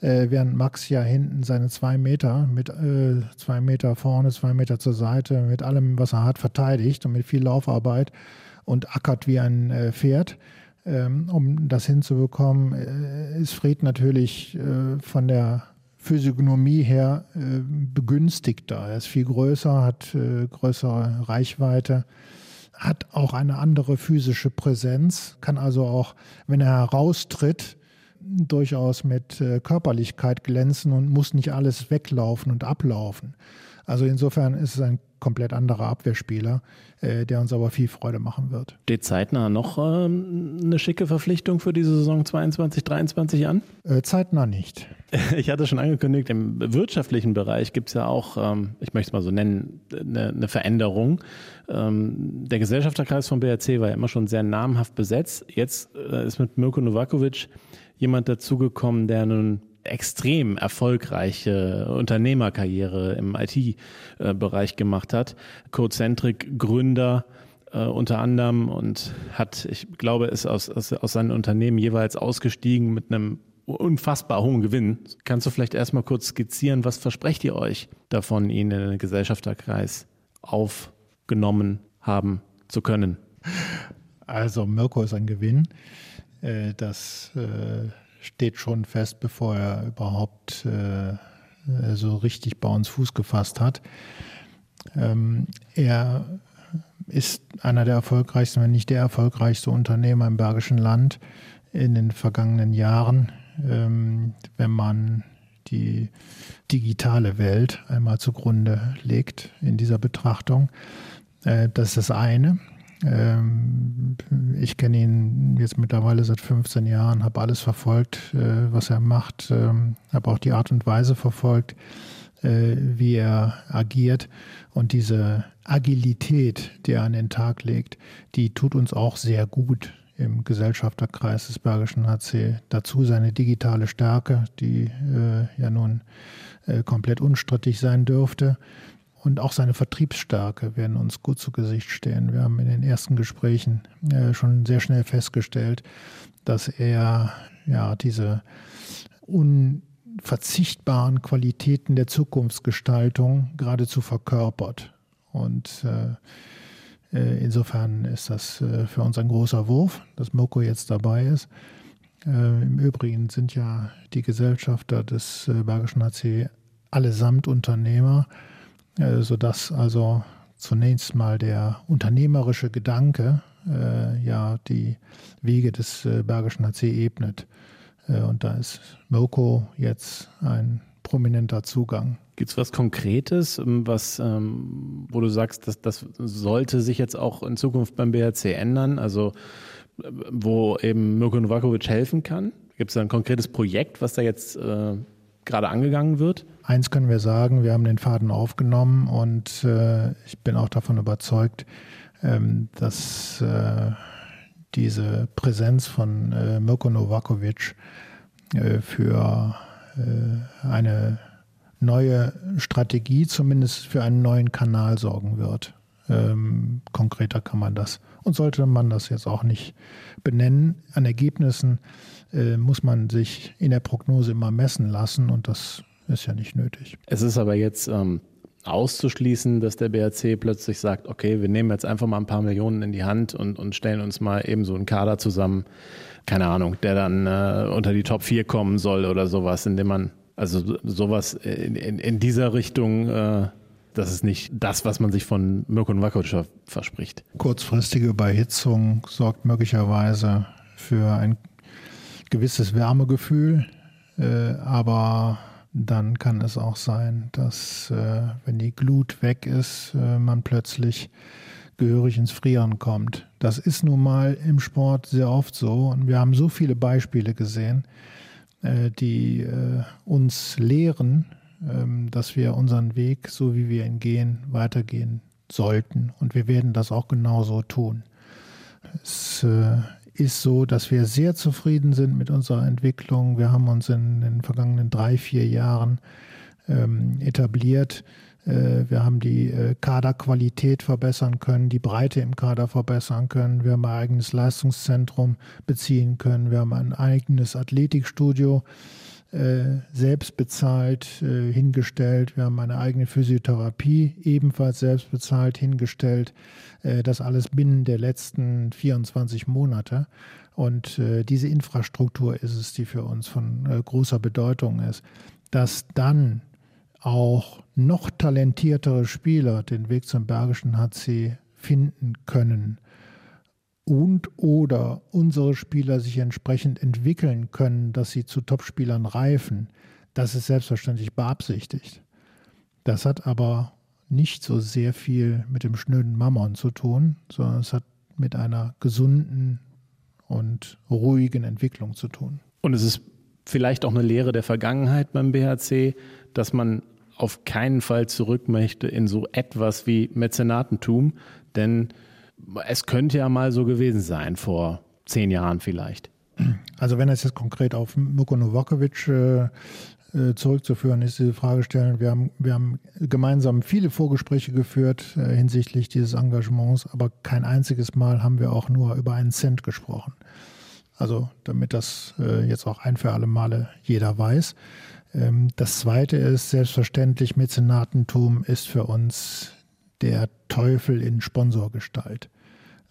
äh, während Max ja hinten seine zwei Meter mit äh, zwei Meter vorne, zwei Meter zur Seite, mit allem, was er hat, verteidigt und mit viel Laufarbeit und ackert wie ein Pferd. Ähm, um das hinzubekommen, ist Fred natürlich von der Physiognomie her äh, begünstigter. Er ist viel größer, hat äh, größere Reichweite, hat auch eine andere physische Präsenz, kann also auch, wenn er heraustritt, durchaus mit äh, Körperlichkeit glänzen und muss nicht alles weglaufen und ablaufen. Also insofern ist es ein komplett anderer Abwehrspieler, äh, der uns aber viel Freude machen wird. Steht zeitnah noch ähm, eine schicke Verpflichtung für diese Saison 22, 23 an? Äh, zeitnah nicht. Ich hatte schon angekündigt, im wirtschaftlichen Bereich gibt es ja auch, ähm, ich möchte es mal so nennen, eine, eine Veränderung. Ähm, der Gesellschafterkreis vom BRC war ja immer schon sehr namhaft besetzt. Jetzt äh, ist mit Mirko Novakovic jemand dazugekommen, der nun extrem erfolgreiche Unternehmerkarriere im IT-Bereich gemacht hat. Codecentric Gründer äh, unter anderem und hat, ich glaube, ist aus, aus, aus seinen Unternehmen jeweils ausgestiegen mit einem unfassbar hohen Gewinn. Kannst du vielleicht erstmal kurz skizzieren, was versprecht ihr euch davon, ihn in den Gesellschafterkreis aufgenommen haben zu können? Also Mirko ist ein Gewinn. Äh, das äh, steht schon fest, bevor er überhaupt äh, so richtig bei uns Fuß gefasst hat. Ähm, er ist einer der erfolgreichsten, wenn nicht der erfolgreichste Unternehmer im Bergischen Land in den vergangenen Jahren, ähm, wenn man die digitale Welt einmal zugrunde legt in dieser Betrachtung. Äh, das ist das eine. Ähm, ich kenne ihn jetzt mittlerweile seit 15 Jahren, habe alles verfolgt, äh, was er macht, ähm, habe auch die Art und Weise verfolgt, äh, wie er agiert. Und diese Agilität, die er an den Tag legt, die tut uns auch sehr gut im Gesellschafterkreis des Bergischen HC. Dazu seine digitale Stärke, die äh, ja nun komplett unstrittig sein dürfte und auch seine Vertriebsstärke werden uns gut zu Gesicht stehen. Wir haben in den ersten Gesprächen äh, schon sehr schnell festgestellt, dass er ja diese unverzichtbaren Qualitäten der Zukunftsgestaltung geradezu verkörpert. Und äh, äh, insofern ist das äh, für uns ein großer Wurf, dass Moko jetzt dabei ist. Äh, Im Übrigen sind ja die Gesellschafter des äh, Bergischen HC allesamt Unternehmer äh, sodass also zunächst mal der unternehmerische Gedanke äh, ja die Wege des äh, Bergischen HC ebnet. Äh, und da ist Mirko jetzt ein prominenter Zugang. Gibt es was Konkretes, ähm, was, ähm, wo du sagst, dass das sollte sich jetzt auch in Zukunft beim BRC ändern? Also äh, wo eben Mirko Novakovic helfen kann? Gibt es da ein konkretes Projekt, was da jetzt äh, gerade angegangen wird? Eins können wir sagen, wir haben den Faden aufgenommen und äh, ich bin auch davon überzeugt, ähm, dass äh, diese Präsenz von äh, Mirko Novakovic äh, für äh, eine neue Strategie, zumindest für einen neuen Kanal sorgen wird. Ähm, konkreter kann man das. Und sollte man das jetzt auch nicht benennen, an Ergebnissen äh, muss man sich in der Prognose immer messen lassen und das ist ja nicht nötig. Es ist aber jetzt ähm, auszuschließen, dass der BRC plötzlich sagt, okay, wir nehmen jetzt einfach mal ein paar Millionen in die Hand und, und stellen uns mal eben so einen Kader zusammen, keine Ahnung, der dann äh, unter die Top 4 kommen soll oder sowas, indem man, also sowas in, in, in dieser Richtung äh, das ist nicht das, was man sich von Mirko Novakovic verspricht. Kurzfristige Überhitzung sorgt möglicherweise für ein gewisses Wärmegefühl, äh, aber dann kann es auch sein, dass äh, wenn die Glut weg ist, äh, man plötzlich gehörig ins Frieren kommt. Das ist nun mal im Sport sehr oft so und wir haben so viele Beispiele gesehen, äh, die äh, uns lehren, dass wir unseren Weg, so wie wir ihn gehen, weitergehen sollten und wir werden das auch genauso tun. Es äh, ist so, dass wir sehr zufrieden sind mit unserer Entwicklung. Wir haben uns in den vergangenen drei, vier Jahren ähm, etabliert. Äh, wir haben die äh, Kaderqualität verbessern können, die Breite im Kader verbessern können. Wir haben ein eigenes Leistungszentrum beziehen können. Wir haben ein eigenes Athletikstudio selbst bezahlt äh, hingestellt. Wir haben eine eigene Physiotherapie ebenfalls selbst bezahlt hingestellt. Äh, das alles binnen der letzten 24 Monate. Und äh, diese Infrastruktur ist es, die für uns von äh, großer Bedeutung ist. Dass dann auch noch talentiertere Spieler den Weg zum Bergischen HC finden können und oder unsere Spieler sich entsprechend entwickeln können, dass sie zu Topspielern reifen, das ist selbstverständlich beabsichtigt. Das hat aber nicht so sehr viel mit dem schnöden Mammon zu tun, sondern es hat mit einer gesunden und ruhigen Entwicklung zu tun. Und es ist vielleicht auch eine Lehre der Vergangenheit beim BHC, dass man auf keinen Fall zurück möchte in so etwas wie Mäzenatentum, denn es könnte ja mal so gewesen sein vor zehn Jahren vielleicht. Also wenn es jetzt konkret auf Muko Novakovic äh, äh, zurückzuführen ist, diese Frage stellen. Wir haben, wir haben gemeinsam viele Vorgespräche geführt äh, hinsichtlich dieses Engagements, aber kein einziges Mal haben wir auch nur über einen Cent gesprochen. Also damit das äh, jetzt auch ein für alle Male jeder weiß. Ähm, das Zweite ist selbstverständlich, Mäzenatentum ist für uns der Teufel in Sponsorgestalt.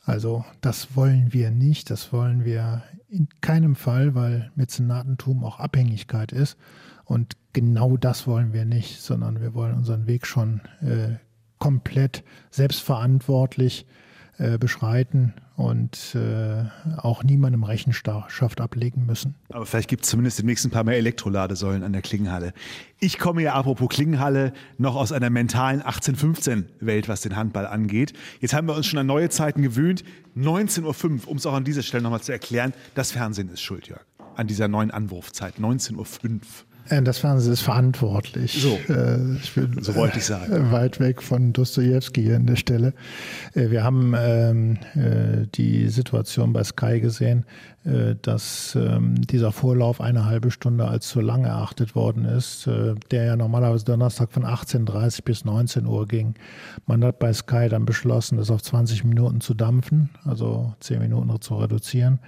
Also das wollen wir nicht, das wollen wir in keinem Fall, weil Mäzenatentum auch Abhängigkeit ist. Und genau das wollen wir nicht, sondern wir wollen unseren Weg schon äh, komplett selbstverantwortlich äh, beschreiten und äh, auch niemandem Rechenschaft ablegen müssen. Aber vielleicht gibt es zumindest demnächst ein paar mehr Elektroladesäulen an der Klingenhalle. Ich komme ja apropos Klingenhalle noch aus einer mentalen 1815-Welt, was den Handball angeht. Jetzt haben wir uns schon an neue Zeiten gewöhnt. 19.05 Uhr, um es auch an dieser Stelle nochmal zu erklären, das Fernsehen ist schuld, Jörg. An dieser neuen Anwurfzeit, 19.05 Uhr. Äh, das Fernsehen ist verantwortlich. So, äh, ich bin so wollte ich sagen. Weit weg von Dostoevsky hier an der Stelle. Äh, wir haben ähm, die Situation bei Sky gesehen, dass ähm, dieser Vorlauf eine halbe Stunde als zu lang erachtet worden ist, der ja normalerweise Donnerstag von 18.30 bis 19 Uhr ging. Man hat bei Sky dann beschlossen, das auf 20 Minuten zu dampfen, also 10 Minuten zu reduzieren.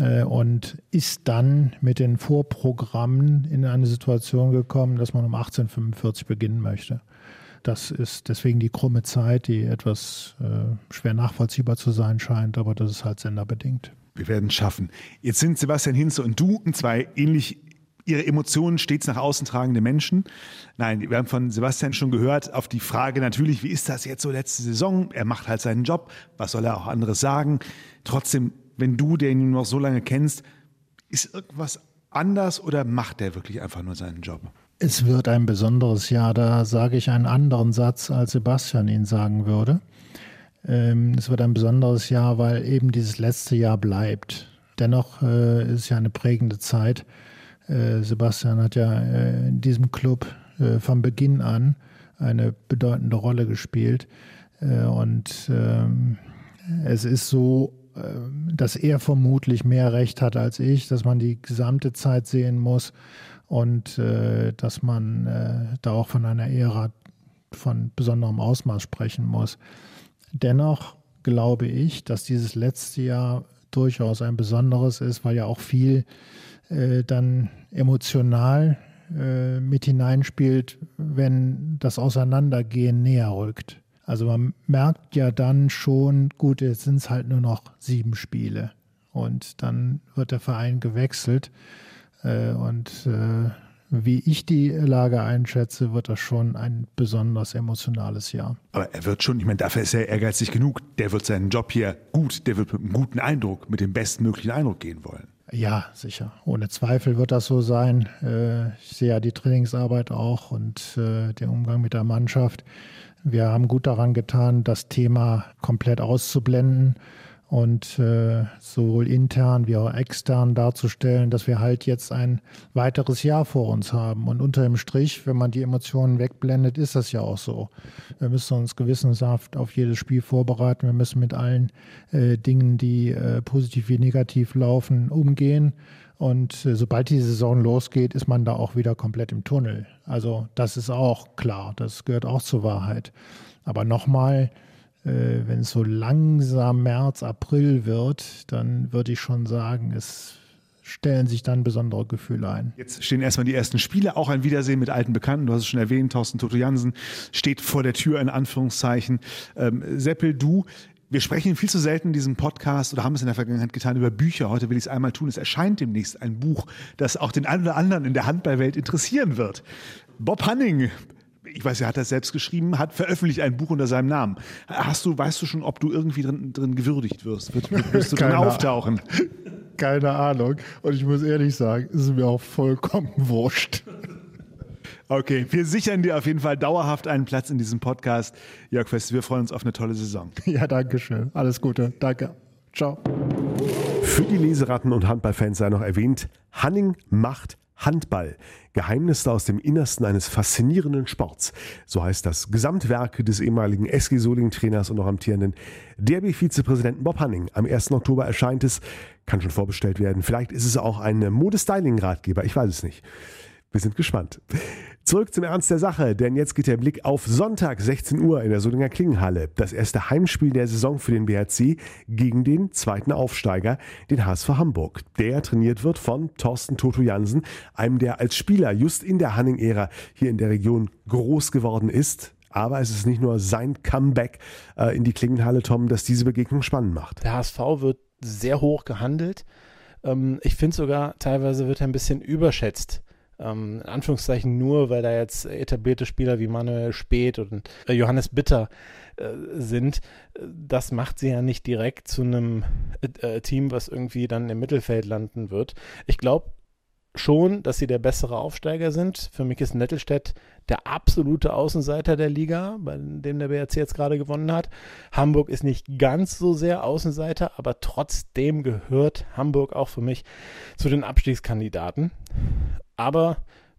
Äh, und ist dann mit den Vorprogrammen in eine Situation gekommen, dass man um 1845 beginnen möchte. Das ist deswegen die krumme Zeit, die etwas äh, schwer nachvollziehbar zu sein scheint, aber das ist halt senderbedingt. Wir werden es schaffen. Jetzt sind Sebastian Hinze und du zwei ähnlich ihre Emotionen stets nach außen tragende Menschen. Nein, wir haben von Sebastian schon gehört auf die Frage natürlich, wie ist das jetzt so letzte Saison? Er macht halt seinen Job. Was soll er auch anderes sagen? Trotzdem wenn du den noch so lange kennst, ist irgendwas anders oder macht der wirklich einfach nur seinen Job? Es wird ein besonderes Jahr, da sage ich einen anderen Satz, als Sebastian ihn sagen würde. Ähm, es wird ein besonderes Jahr, weil eben dieses letzte Jahr bleibt. Dennoch äh, ist es ja eine prägende Zeit. Äh, Sebastian hat ja äh, in diesem Club von Beginn an eine bedeutende Rolle gespielt. und ähm, es ist so dass er vermutlich mehr Recht hat als ich, dass man die gesamte Zeit sehen muss und äh, dass man äh, da auch von einer Ära von besonderem Ausmaß sprechen muss. Dennoch glaube ich, dass dieses letzte Jahr durchaus ein besonderes ist, weil ja auch viel äh, dann emotional äh, mit hineinspielt, wenn das Auseinandergehen näher rückt. Also man merkt ja dann schon, gut, jetzt sind es halt nur noch sieben Spiele. Und dann wird der Verein gewechselt. Äh, und äh, wie ich die Lage einschätze, wird das schon ein besonders emotionales Jahr. Aber er wird schon, ich meine, dafür ist er ehrgeizig genug. Der wird seinen Job hier gut, der wird mit einem guten Eindruck, mit dem bestmöglichen Eindruck gehen wollen. Ja, sicher. Ohne Zweifel wird das so sein. Äh, ich sehe ja die Trainingsarbeit auch und den Umgang mit der Mannschaft. Wir haben gut daran getan, das Thema komplett auszublenden und äh, sowohl intern wie auch extern darzustellen, dass wir halt jetzt ein weiteres Jahr vor uns haben. Und unter dem Strich, wenn man die Emotionen wegblendet, ist das ja auch so. Wir müssen uns gewissenhaft auf jedes Spiel vorbereiten. Wir müssen mit allen äh, Dingen, die äh, positiv wie negativ laufen, umgehen. Und äh, sobald die Saison losgeht, ist man da auch wieder komplett im Tunnel. Also das ist auch klar, das gehört auch zur Wahrheit. Aber nochmal, äh, wenn es so langsam März, April wird, dann würde ich schon sagen, es stellen sich dann besondere Gefühle ein. Jetzt stehen erstmal die ersten Spiele, auch ein Wiedersehen mit alten Bekannten. Du hast es schon erwähnt, Thorsten Toto Jansen steht vor der Tür in Anführungszeichen. Ähm, Seppel, du, wir sprechen viel zu selten in diesem Podcast oder haben es in der Vergangenheit getan über Bücher. Heute will ich es einmal tun. Es erscheint demnächst ein Buch, das auch den einen oder anderen in der Handballwelt interessieren wird. Bob Hanning, ich weiß, er hat das selbst geschrieben, hat veröffentlicht ein Buch unter seinem Namen. Hast du, weißt du schon, ob du irgendwie drin, drin gewürdigt wirst? Wird, wirst du drin auftauchen? Keine Ahnung. Und ich muss ehrlich sagen, es ist mir auch vollkommen wurscht. Okay, wir sichern dir auf jeden Fall dauerhaft einen Platz in diesem Podcast. Jörg Fest, wir freuen uns auf eine tolle Saison. Ja, danke schön. Alles Gute. Danke. Ciao. Für die Leseratten und Handballfans sei noch erwähnt, Hanning macht Handball. Geheimnisse aus dem Innersten eines faszinierenden Sports. So heißt das Gesamtwerk des ehemaligen SG Soling-Trainers und noch amtierenden DRB-Vizepräsidenten Bob Hanning. Am 1. Oktober erscheint es, kann schon vorbestellt werden. Vielleicht ist es auch ein Modestyling-Ratgeber, ich weiß es nicht. Wir sind gespannt. Zurück zum Ernst der Sache, denn jetzt geht der Blick auf Sonntag 16 Uhr in der Solinger Klingenhalle. Das erste Heimspiel der Saison für den BRC gegen den zweiten Aufsteiger, den HSV Hamburg. Der trainiert wird von Thorsten Toto Jansen, einem der als Spieler just in der Hanning-Ära hier in der Region groß geworden ist. Aber es ist nicht nur sein Comeback äh, in die Klingenhalle, Tom, das diese Begegnung spannend macht. Der HSV wird sehr hoch gehandelt. Ähm, ich finde sogar, teilweise wird er ein bisschen überschätzt ähm, in Anführungszeichen nur, weil da jetzt etablierte Spieler wie Manuel Speth und äh, Johannes Bitter äh, sind. Das macht sie ja nicht direkt zu einem äh, äh, Team, was irgendwie dann im Mittelfeld landen wird. Ich glaube, schon, dass sie der bessere Aufsteiger sind. Für mich ist Nettelstedt der absolute Außenseiter der Liga, bei dem der BRC jetzt gerade gewonnen hat. Hamburg ist nicht ganz so sehr Außenseiter, aber trotzdem gehört Hamburg auch für mich zu den Abstiegskandidaten aber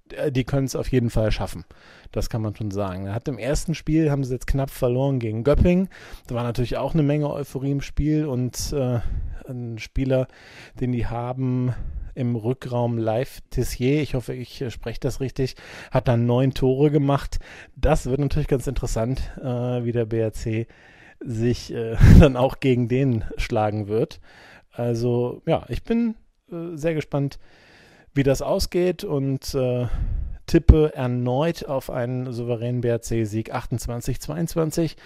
äh, die können es auf jeden Fall schaffen. Das kann man schon sagen. Hat im ersten Spiel, haben sie jetzt knapp verloren gegen Göpping. Da war natürlich auch eine Menge Euphorie im Spiel und äh, ein Spieler, den die haben im Rückraum live Tissier, ich hoffe, ich äh, spreche das richtig, hat dann neun Tore gemacht. Das wird natürlich ganz interessant, äh, wie der BRC sich äh, dann auch gegen den schlagen wird. Also ja, ich bin äh, sehr gespannt, wie das ausgeht und äh, tippe erneut auf einen souveränen BRC-Sieg 28-22.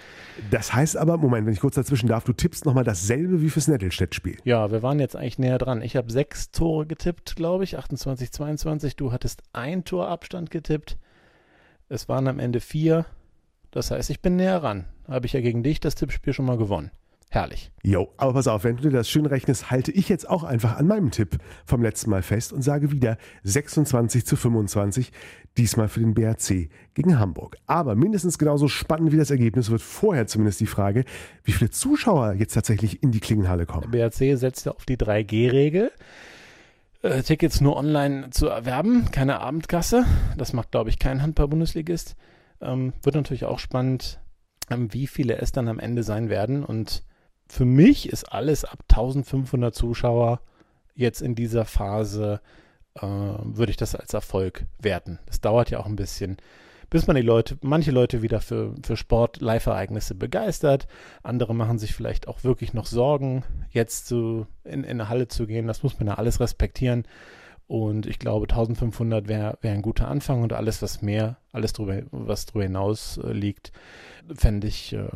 Das heißt aber, Moment, wenn ich kurz dazwischen darf, du tippst nochmal dasselbe wie fürs Nettelstedt-Spiel. Ja, wir waren jetzt eigentlich näher dran. Ich habe sechs Tore getippt, glaube ich, 28-22. Du hattest ein Torabstand getippt. Es waren am Ende vier. Das heißt, ich bin näher ran. Habe ich ja gegen dich das Tippspiel schon mal gewonnen. Herrlich. Jo, aber pass auf, wenn du dir das schön rechnest, halte ich jetzt auch einfach an meinem Tipp vom letzten Mal fest und sage wieder 26 zu 25, diesmal für den BRC gegen Hamburg. Aber mindestens genauso spannend wie das Ergebnis wird vorher zumindest die Frage, wie viele Zuschauer jetzt tatsächlich in die Klingenhalle kommen. Der BRC setzt ja auf die 3G-Regel. Äh, Tickets nur online zu erwerben, keine Abendkasse. Das macht, glaube ich, kein Handball-Bundesligist. Ähm, wird natürlich auch spannend, ähm, wie viele es dann am Ende sein werden und für mich ist alles ab 1500 Zuschauer jetzt in dieser Phase, äh, würde ich das als Erfolg werten. Das dauert ja auch ein bisschen, bis man die Leute, manche Leute wieder für, für Sport, Live-Ereignisse begeistert. Andere machen sich vielleicht auch wirklich noch Sorgen, jetzt zu, in, in eine Halle zu gehen. Das muss man ja alles respektieren. Und ich glaube, 1500 wäre wär ein guter Anfang und alles, was mehr, alles drüber, was drüber hinaus äh, liegt, fände ich äh,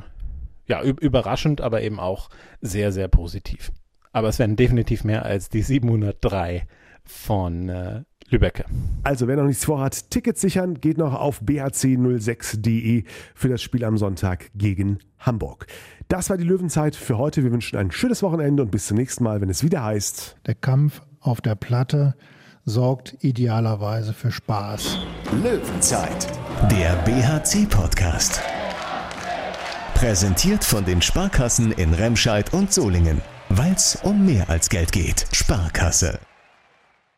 ja, überraschend, aber eben auch sehr, sehr positiv. Aber es werden definitiv mehr als die 703 von äh, Lübecke. Also wer noch nichts vorhat, Tickets sichern, geht noch auf bac06.de für das Spiel am Sonntag gegen Hamburg. Das war die Löwenzeit für heute. Wir wünschen ein schönes Wochenende und bis zum nächsten Mal, wenn es wieder heißt. Der Kampf auf der Platte sorgt idealerweise für Spaß. Löwenzeit, der BHC-Podcast. Präsentiert von den Sparkassen in Remscheid und Solingen. Weil es um mehr als Geld geht. Sparkasse.